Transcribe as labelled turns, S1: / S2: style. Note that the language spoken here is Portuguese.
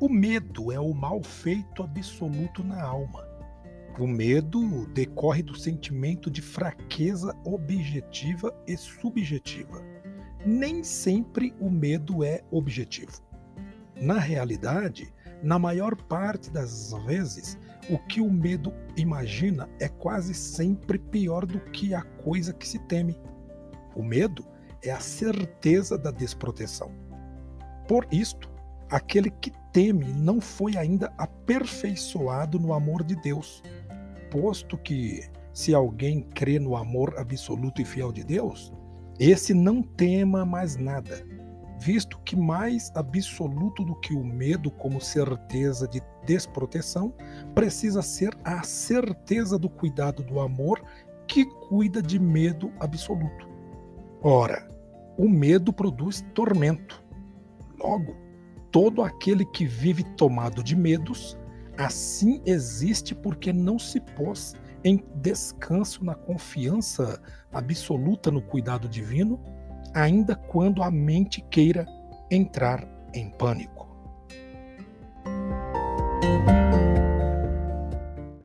S1: O medo é o mal feito absoluto na alma. O medo decorre do sentimento de fraqueza objetiva e subjetiva. Nem sempre o medo é objetivo. Na realidade, na maior parte das vezes, o que o medo imagina é quase sempre pior do que a coisa que se teme. O medo é a certeza da desproteção. Por isto, aquele que teme não foi ainda aperfeiçoado no amor de Deus, posto que, se alguém crê no amor absoluto e fiel de Deus, esse não tema mais nada, visto que mais absoluto do que o medo como certeza de desproteção precisa ser a certeza do cuidado do amor que cuida de medo absoluto. Ora, o medo produz tormento. Logo, todo aquele que vive tomado de medos, assim existe porque não se pôs em descanso na confiança absoluta no cuidado divino, ainda quando a mente queira entrar em pânico.